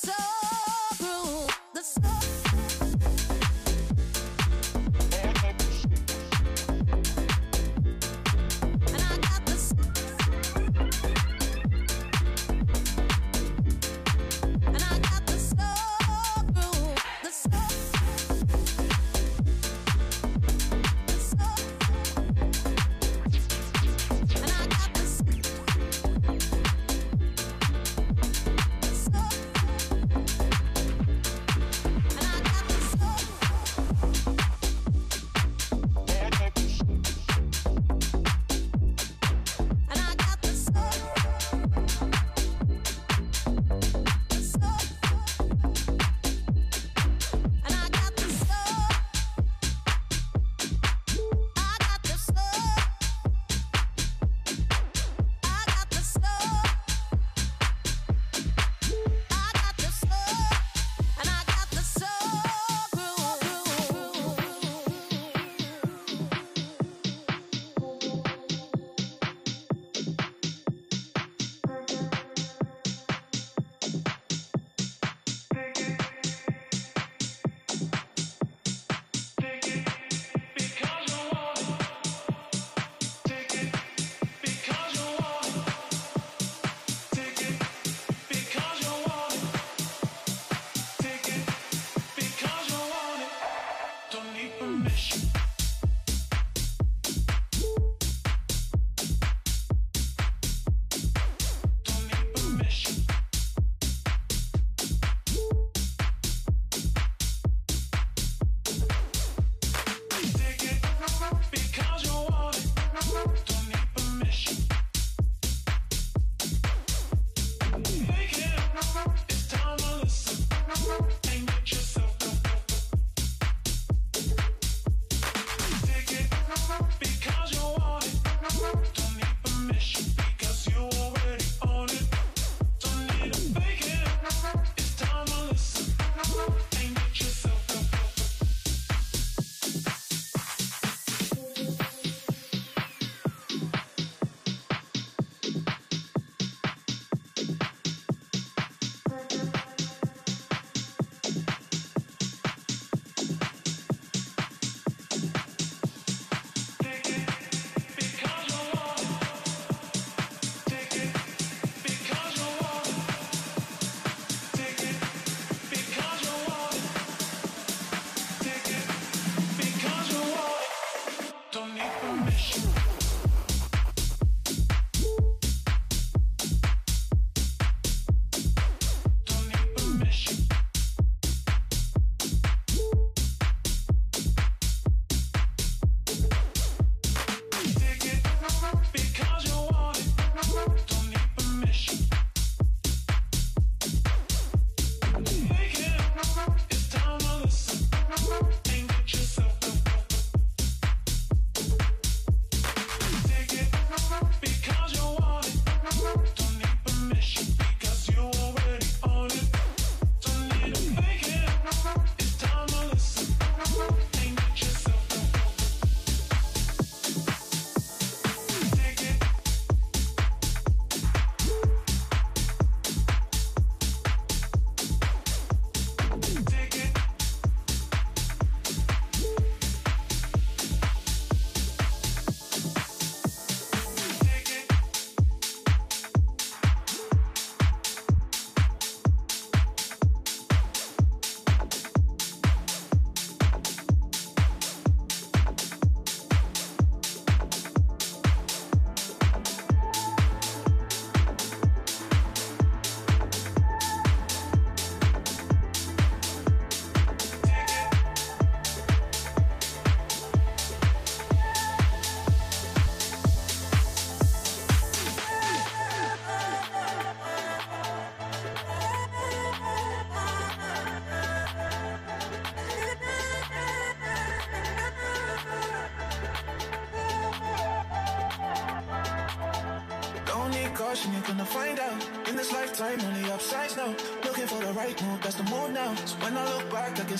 caution, you're gonna find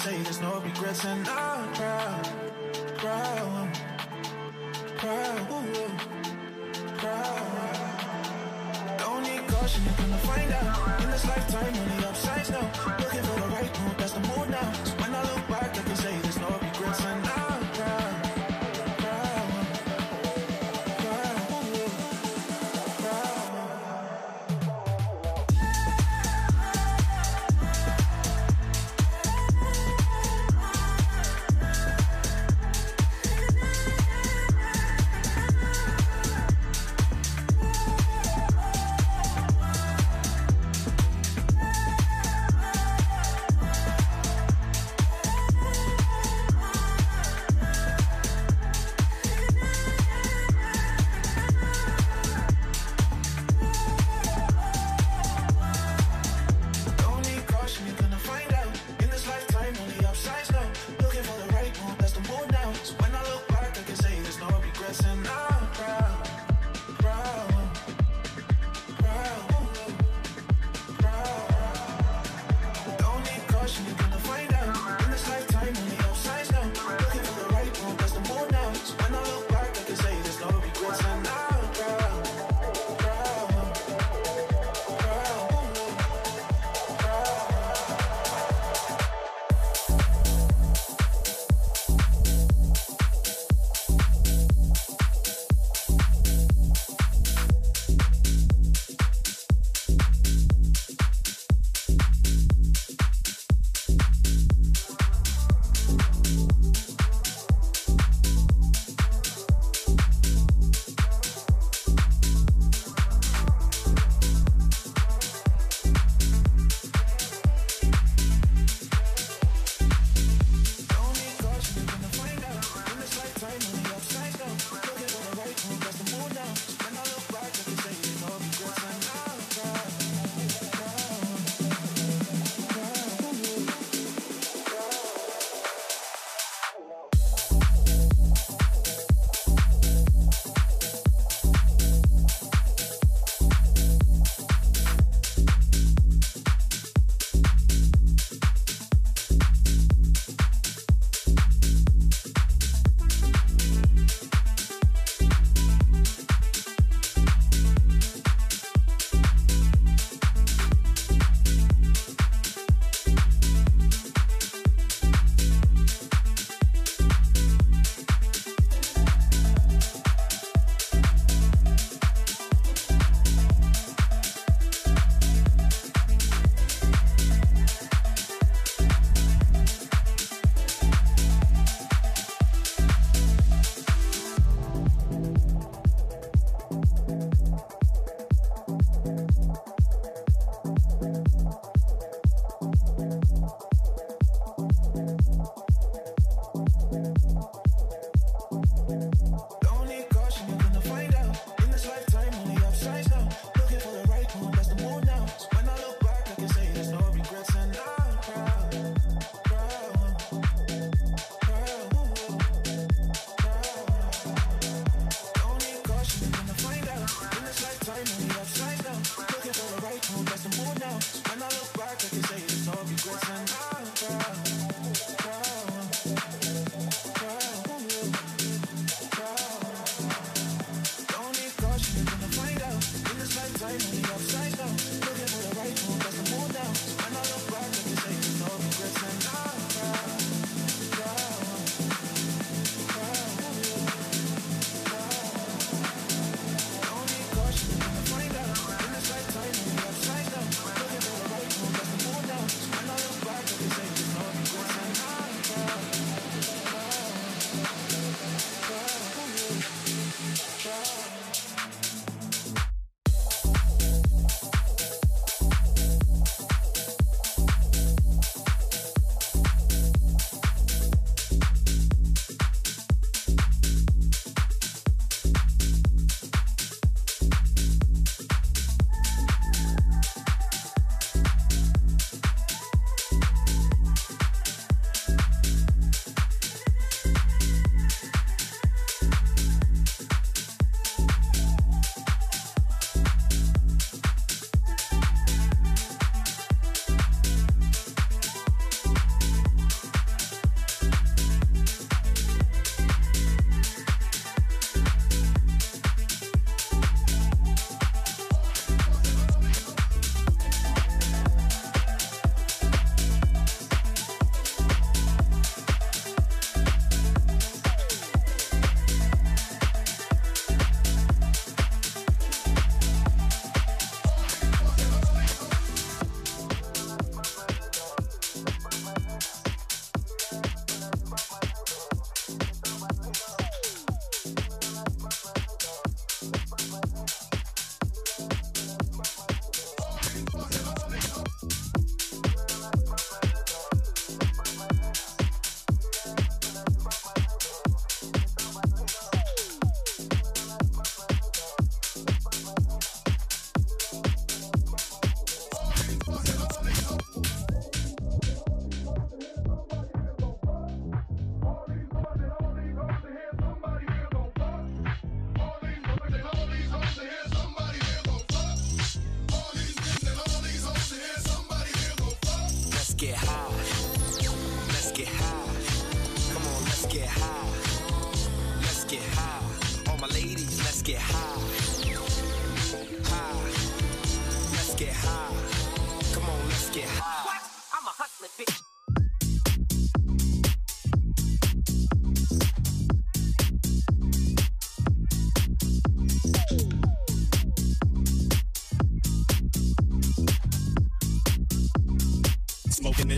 out In this lifetime, only upside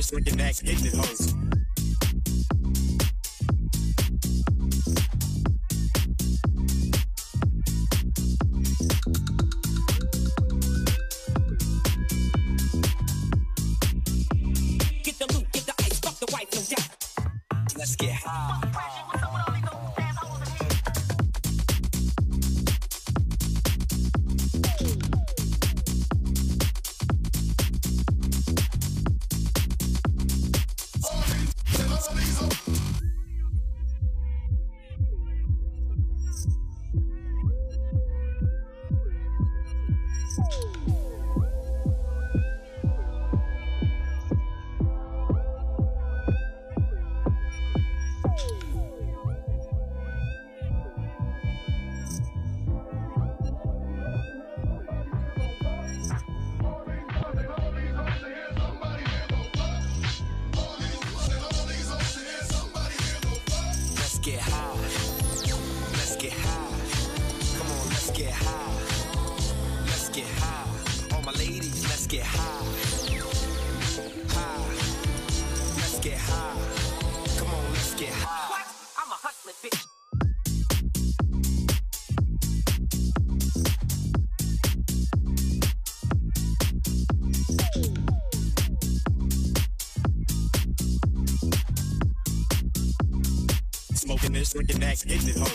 This, drinking that, hitting hoes. Hitting it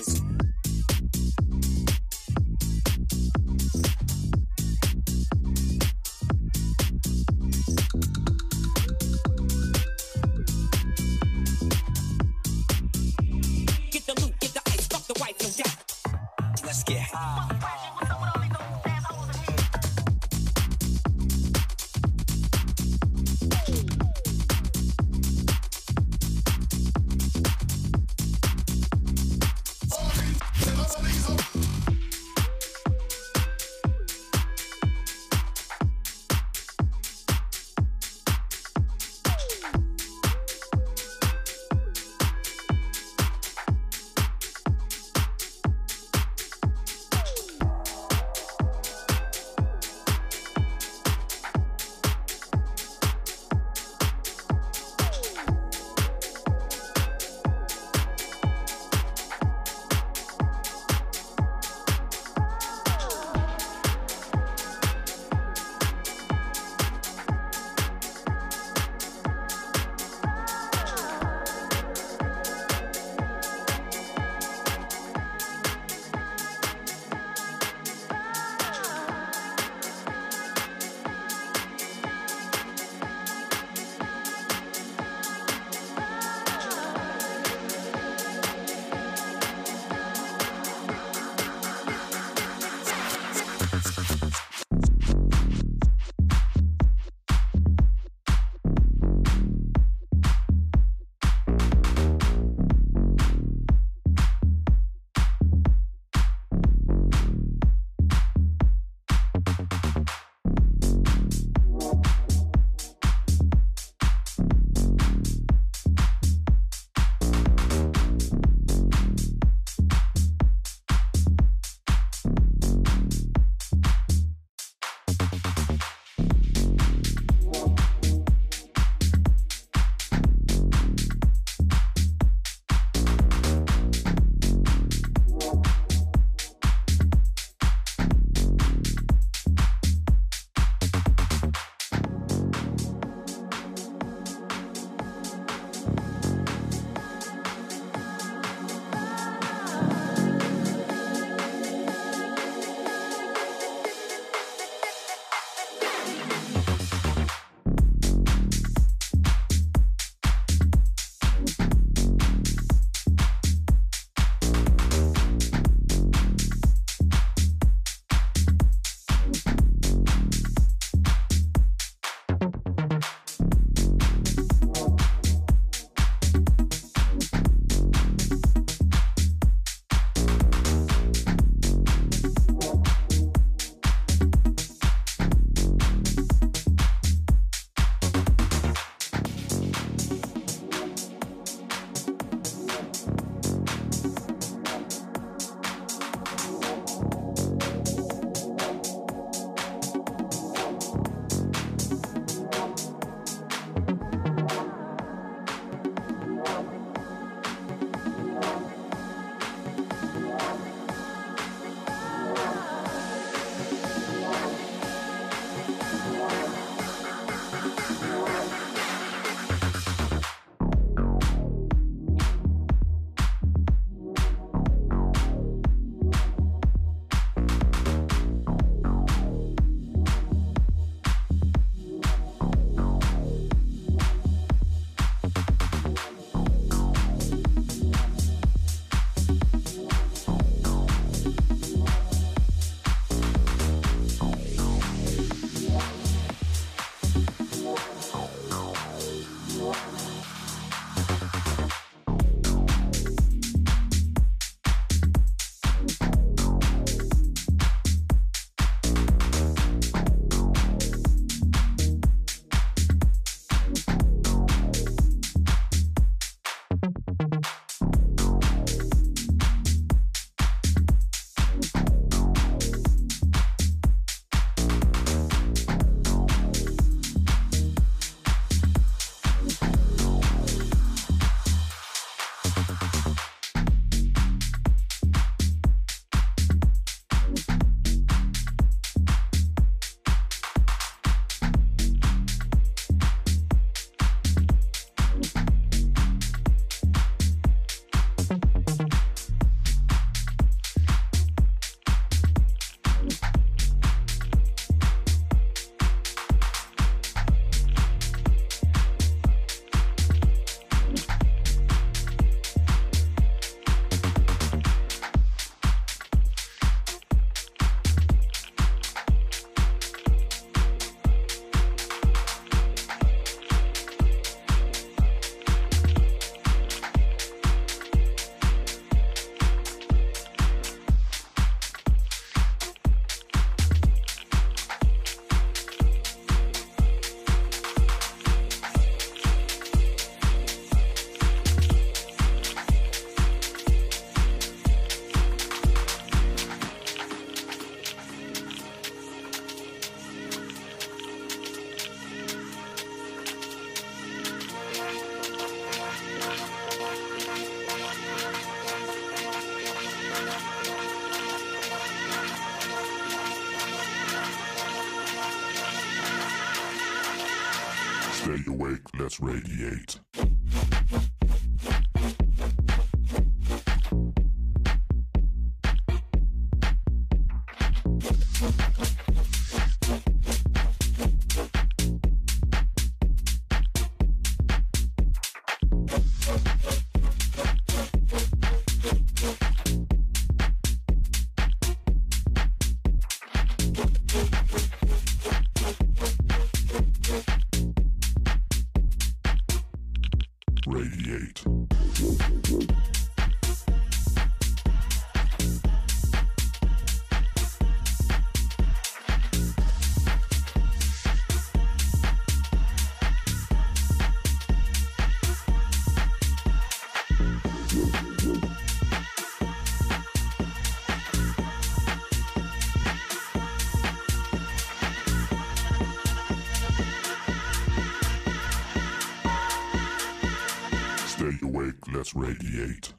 Radiate. Let's radiate.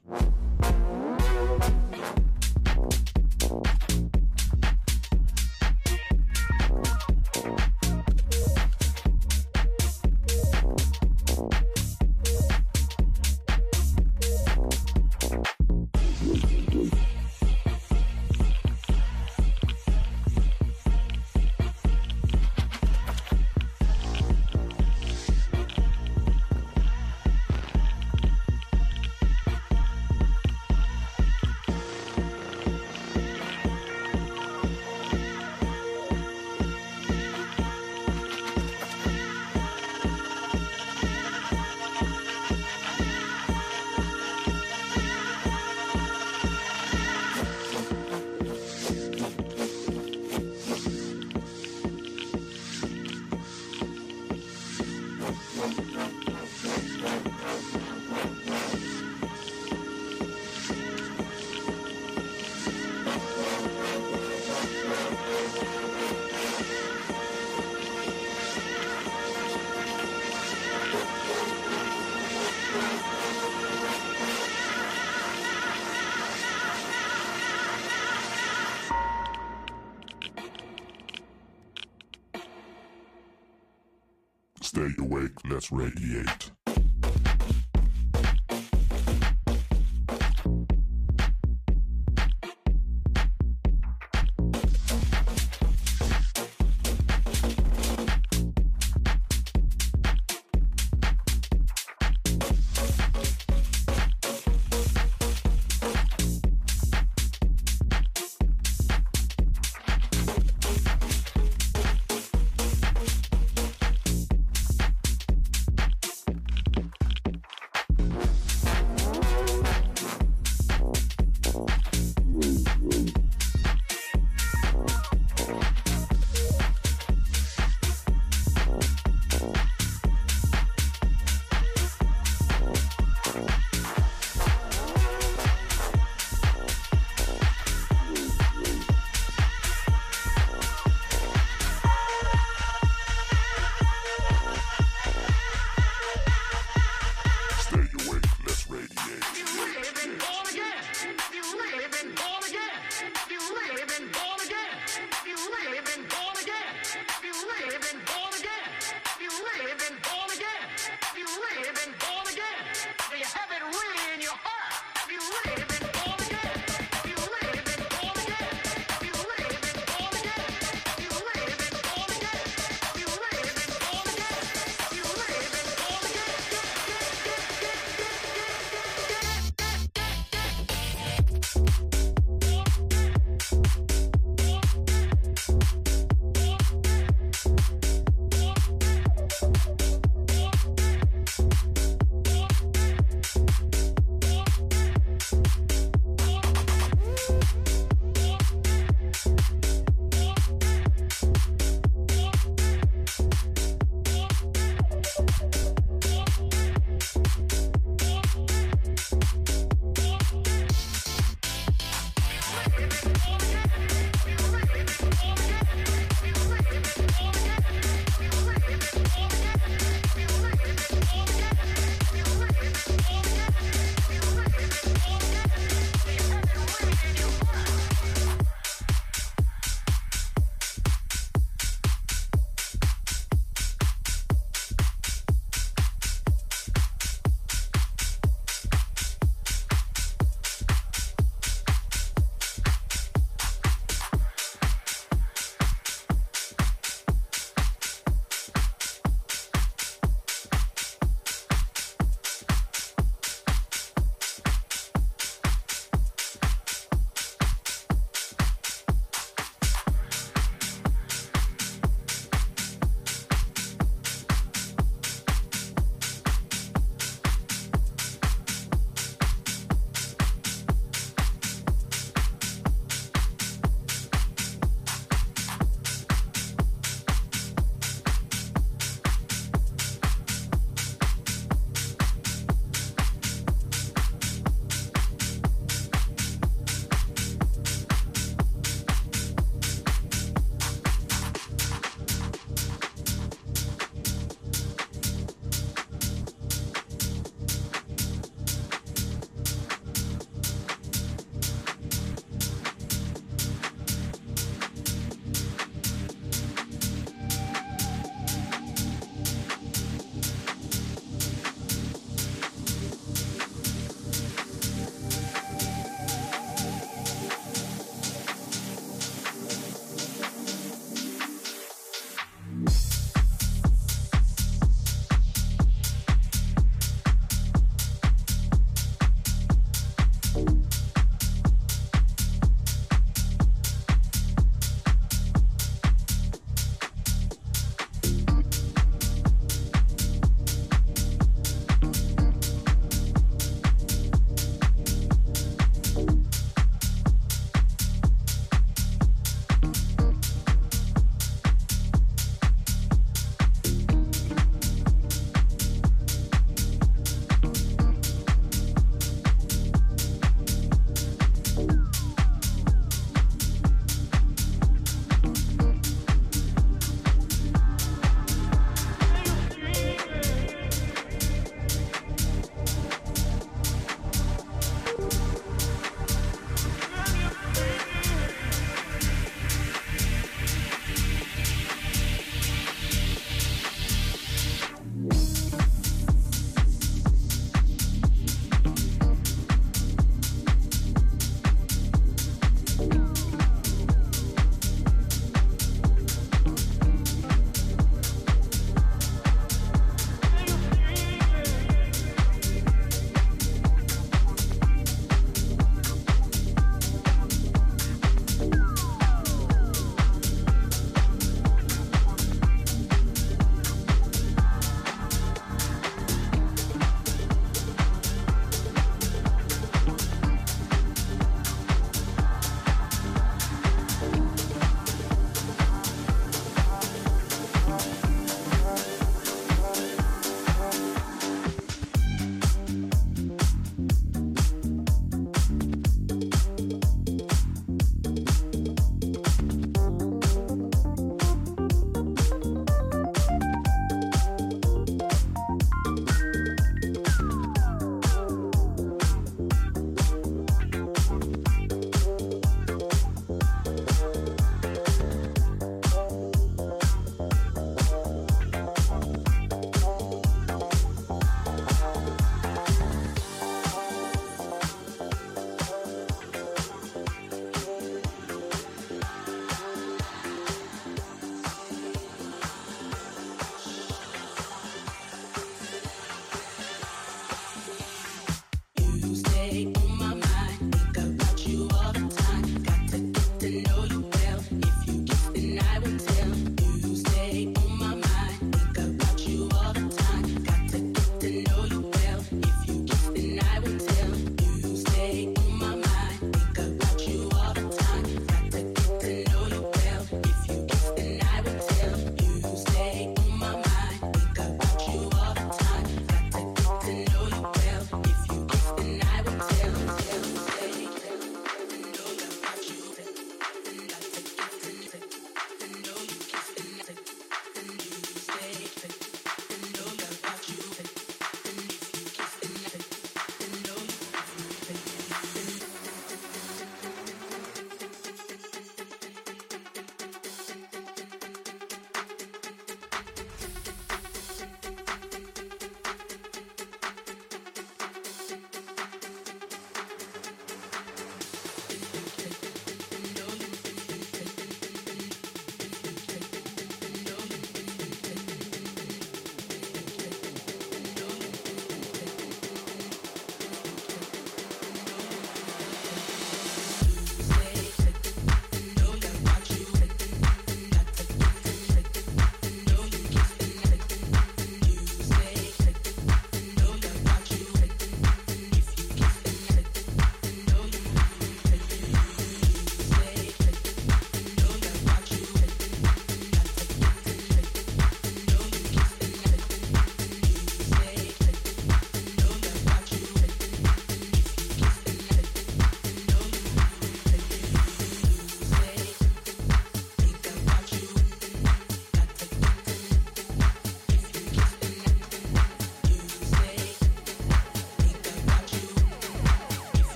Let's radiate.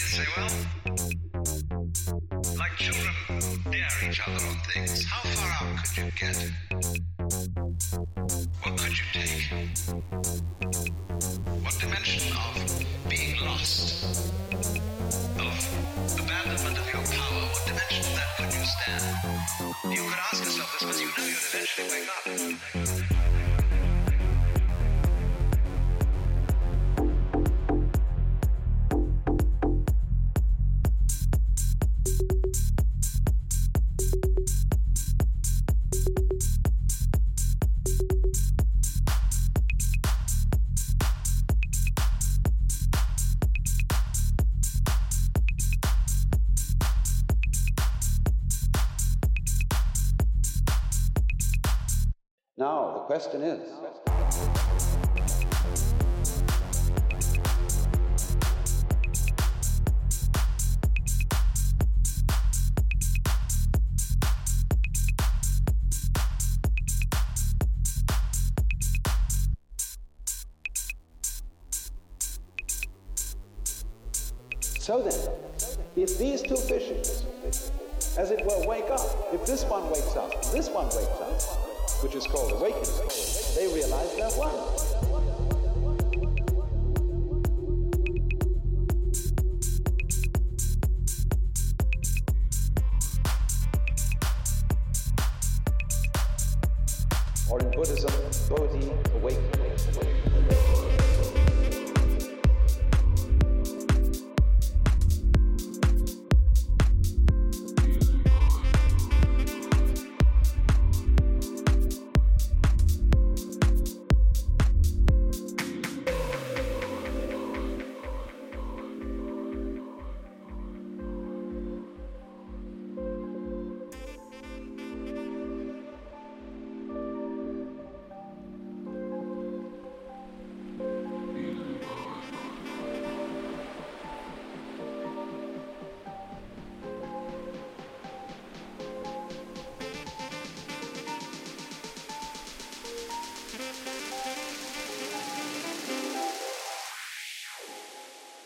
say, well, like children dare each other on things. How far out could you get? Question is. So then, if these two fishes, as it were, wake up, if this one wakes up, this one wakes up, which is called awakening, they realize they're one.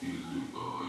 Illuminati.